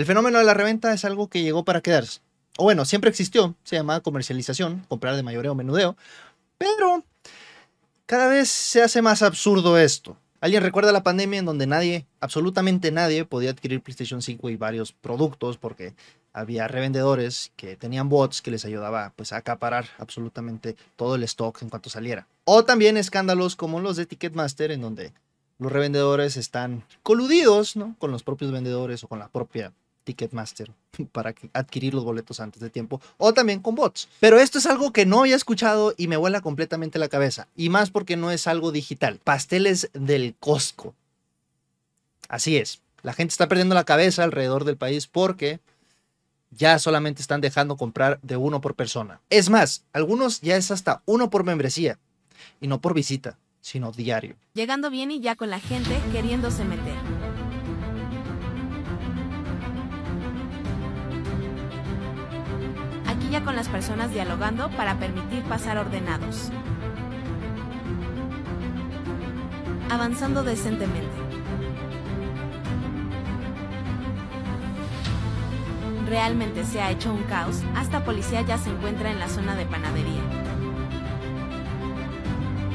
El fenómeno de la reventa es algo que llegó para quedarse. O bueno, siempre existió, se llamaba comercialización, comprar de mayoreo o menudeo, pero cada vez se hace más absurdo esto. ¿Alguien recuerda la pandemia en donde nadie, absolutamente nadie, podía adquirir PlayStation 5 y varios productos porque había revendedores que tenían bots que les ayudaba pues, a acaparar absolutamente todo el stock en cuanto saliera? O también escándalos como los de Ticketmaster en donde los revendedores están coludidos ¿no? con los propios vendedores o con la propia Ticketmaster para adquirir los boletos antes de tiempo o también con bots. Pero esto es algo que no había escuchado y me vuela completamente la cabeza. Y más porque no es algo digital. Pasteles del Costco. Así es. La gente está perdiendo la cabeza alrededor del país porque ya solamente están dejando comprar de uno por persona. Es más, algunos ya es hasta uno por membresía y no por visita, sino diario. Llegando bien y ya con la gente queriéndose meter. Con las personas dialogando para permitir pasar ordenados. Avanzando decentemente. Realmente se ha hecho un caos, hasta policía ya se encuentra en la zona de panadería.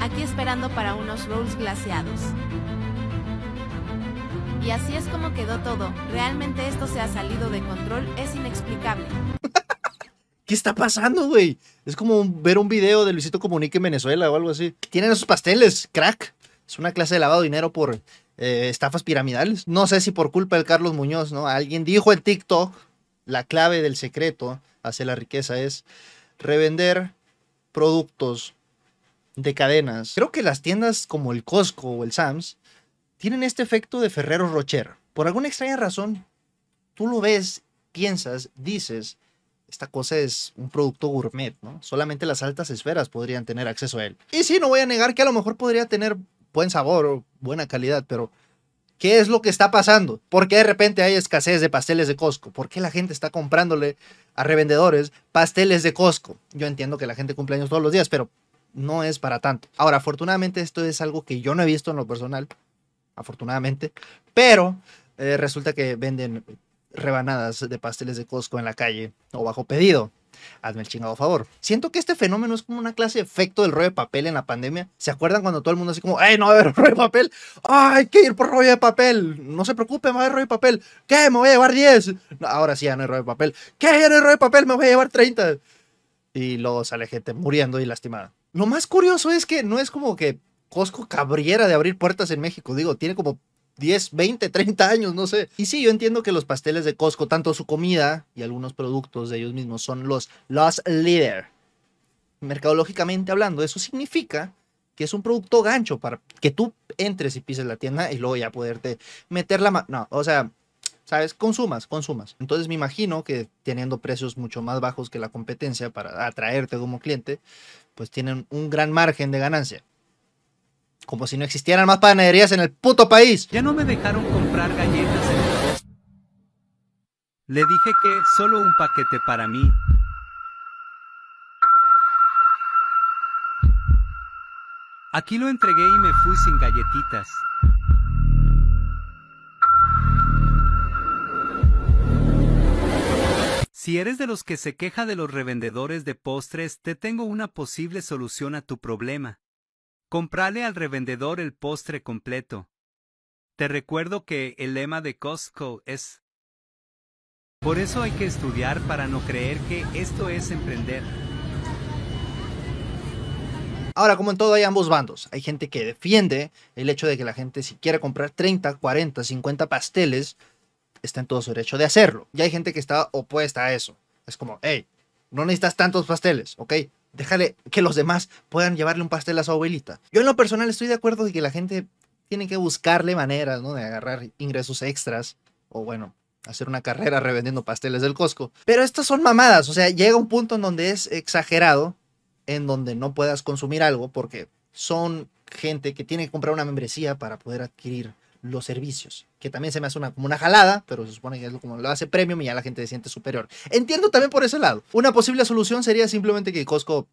Aquí esperando para unos rolls glaseados. Y así es como quedó todo, realmente esto se ha salido de control, es inexplicable. ¿Qué está pasando, güey? Es como ver un video de Luisito Comunique en Venezuela o algo así. Tienen esos pasteles, crack. Es una clase de lavado de dinero por eh, estafas piramidales. No sé si por culpa del Carlos Muñoz, ¿no? Alguien dijo en TikTok, la clave del secreto hacia la riqueza es revender productos de cadenas. Creo que las tiendas como el Costco o el Sams tienen este efecto de Ferrero Rocher. Por alguna extraña razón, tú lo ves, piensas, dices, esta cosa es un producto gourmet, ¿no? Solamente las altas esferas podrían tener acceso a él. Y sí, no voy a negar que a lo mejor podría tener buen sabor o buena calidad, pero ¿qué es lo que está pasando? ¿Por qué de repente hay escasez de pasteles de Costco? ¿Por qué la gente está comprándole a revendedores pasteles de Costco? Yo entiendo que la gente cumple años todos los días, pero no es para tanto. Ahora, afortunadamente esto es algo que yo no he visto en lo personal, afortunadamente, pero eh, resulta que venden rebanadas de pasteles de Costco en la calle o bajo pedido. Hazme el chingado favor. Siento que este fenómeno es como una clase de efecto del rollo de papel en la pandemia. ¿Se acuerdan cuando todo el mundo así como, ¡ay, no va a haber rollo de papel! ¡Ay, hay que ir por rollo de papel! No se preocupe, va a haber rollo de papel. ¿Qué? Me voy a llevar 10. ahora sí ya no hay rollo de papel. ¿Qué? Ya no hay rollo de papel, me voy a llevar 30. Y luego sale gente muriendo y lastimada. Lo más curioso es que no es como que Costco cabriera de abrir puertas en México. Digo, tiene como 10, 20, 30 años, no sé. Y sí, yo entiendo que los pasteles de Costco, tanto su comida y algunos productos de ellos mismos, son los los leader. Mercadológicamente hablando, eso significa que es un producto gancho para que tú entres y pises la tienda y luego ya poderte meter la mano. No, o sea, ¿sabes? Consumas, consumas. Entonces me imagino que teniendo precios mucho más bajos que la competencia para atraerte como cliente, pues tienen un gran margen de ganancia. Como si no existieran más panaderías en el puto país. Ya no me dejaron comprar galletas en Le dije que solo un paquete para mí. Aquí lo entregué y me fui sin galletitas. Si eres de los que se queja de los revendedores de postres, te tengo una posible solución a tu problema. Comprale al revendedor el postre completo. Te recuerdo que el lema de Costco es Por eso hay que estudiar para no creer que esto es emprender. Ahora, como en todo, hay ambos bandos. Hay gente que defiende el hecho de que la gente, si quiere comprar 30, 40, 50 pasteles, está en todo su derecho de hacerlo. Y hay gente que está opuesta a eso. Es como, hey, no necesitas tantos pasteles, ¿ok? Déjale que los demás puedan llevarle un pastel a su abuelita. Yo en lo personal estoy de acuerdo de que la gente tiene que buscarle maneras, ¿no? De agarrar ingresos extras o bueno, hacer una carrera revendiendo pasteles del Costco. Pero estas son mamadas, o sea, llega un punto en donde es exagerado, en donde no puedas consumir algo porque son gente que tiene que comprar una membresía para poder adquirir los servicios, que también se me hace una, como una jalada, pero se supone que es como lo hace premium y ya la gente se siente superior. Entiendo también por ese lado. Una posible solución sería simplemente que Costco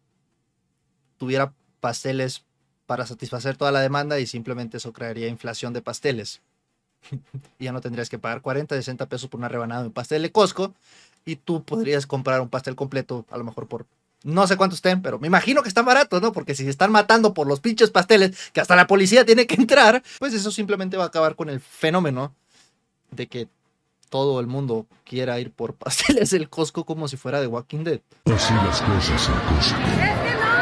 tuviera pasteles para satisfacer toda la demanda y simplemente eso crearía inflación de pasteles. y ya no tendrías que pagar 40, 60 pesos por una rebanada de un pastel de Costco y tú podrías comprar un pastel completo a lo mejor por no sé cuántos estén, pero me imagino que están baratos, ¿no? Porque si se están matando por los pinches pasteles, que hasta la policía tiene que entrar, pues eso simplemente va a acabar con el fenómeno de que todo el mundo quiera ir por pasteles del Costco como si fuera de Walking Dead. Así las cosas en Costco.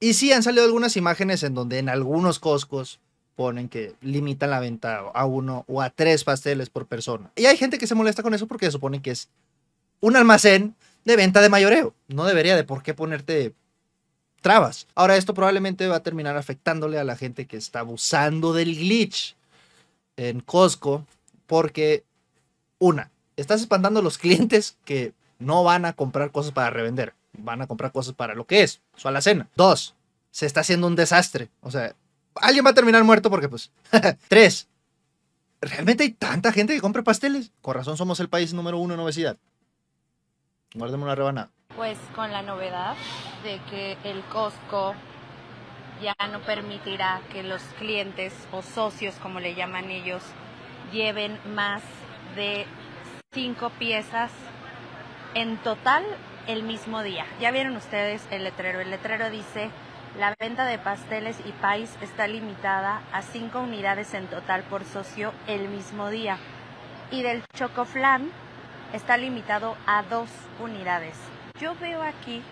Y sí, han salido algunas imágenes en donde en algunos Costcos ponen que limitan la venta a uno o a tres pasteles por persona. Y hay gente que se molesta con eso porque se supone que es un almacén de venta de mayoreo. No debería de por qué ponerte trabas. Ahora esto probablemente va a terminar afectándole a la gente que está abusando del glitch en Costco porque una, estás espantando a los clientes que no van a comprar cosas para revender van a comprar cosas para lo que es, su alacena. Dos, se está haciendo un desastre. O sea, alguien va a terminar muerto porque pues... Tres, ¿realmente hay tanta gente que compra pasteles? Con razón somos el país número uno en obesidad. Guárdeme una rebanada. Pues con la novedad de que el Costco ya no permitirá que los clientes o socios, como le llaman ellos, lleven más de cinco piezas en total el mismo día. Ya vieron ustedes el letrero. El letrero dice, la venta de pasteles y pais está limitada a 5 unidades en total por socio el mismo día. Y del chocoflan está limitado a 2 unidades. Yo veo aquí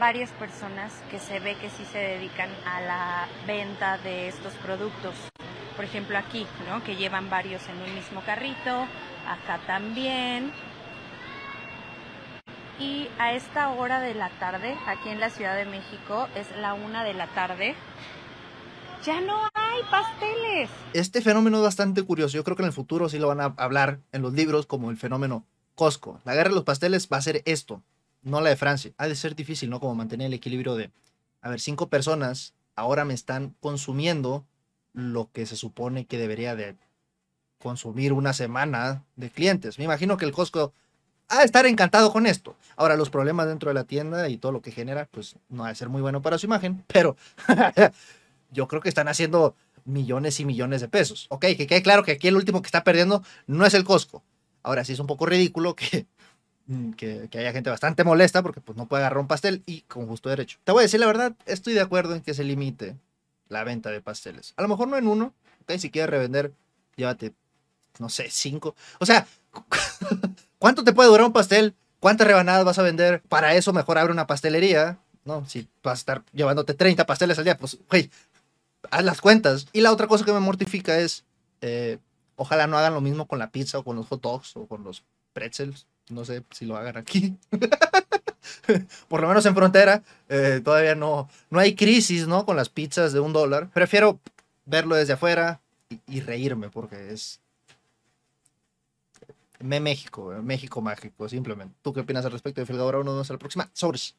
varias personas que se ve que sí se dedican a la venta de estos productos. Por ejemplo aquí, ¿no? Que llevan varios en un mismo carrito. Acá también y a esta hora de la tarde, aquí en la Ciudad de México, es la una de la tarde, ya no hay pasteles. Este fenómeno es bastante curioso. Yo creo que en el futuro sí lo van a hablar en los libros como el fenómeno Costco. La guerra de los pasteles va a ser esto, no la de Francia. Ha de ser difícil, ¿no? Como mantener el equilibrio de, a ver, cinco personas ahora me están consumiendo lo que se supone que debería de consumir una semana de clientes. Me imagino que el Costco a estar encantado con esto. Ahora, los problemas dentro de la tienda y todo lo que genera, pues no va a ser muy bueno para su imagen, pero yo creo que están haciendo millones y millones de pesos. Ok, que quede claro que aquí el último que está perdiendo no es el Costco. Ahora sí es un poco ridículo que, que, que, haya gente bastante molesta porque pues no puede agarrar un pastel y con justo derecho. Te voy a decir la verdad, estoy de acuerdo en que se limite la venta de pasteles. A lo mejor no en uno, ok, si quieres revender, llévate, no sé, cinco. O sea, ¿Cuánto te puede durar un pastel? ¿Cuántas rebanadas vas a vender? Para eso mejor abre una pastelería, ¿no? Si vas a estar llevándote 30 pasteles al día, pues, güey, haz las cuentas. Y la otra cosa que me mortifica es, eh, ojalá no hagan lo mismo con la pizza o con los hot dogs o con los pretzels. No sé si lo hagan aquí. Por lo menos en frontera, eh, todavía no, no hay crisis, ¿no? Con las pizzas de un dólar. Prefiero verlo desde afuera y, y reírme porque es México, México mágico, simplemente. ¿Tú qué opinas al respecto de Filgadora? Nos vemos a la próxima. Sobres.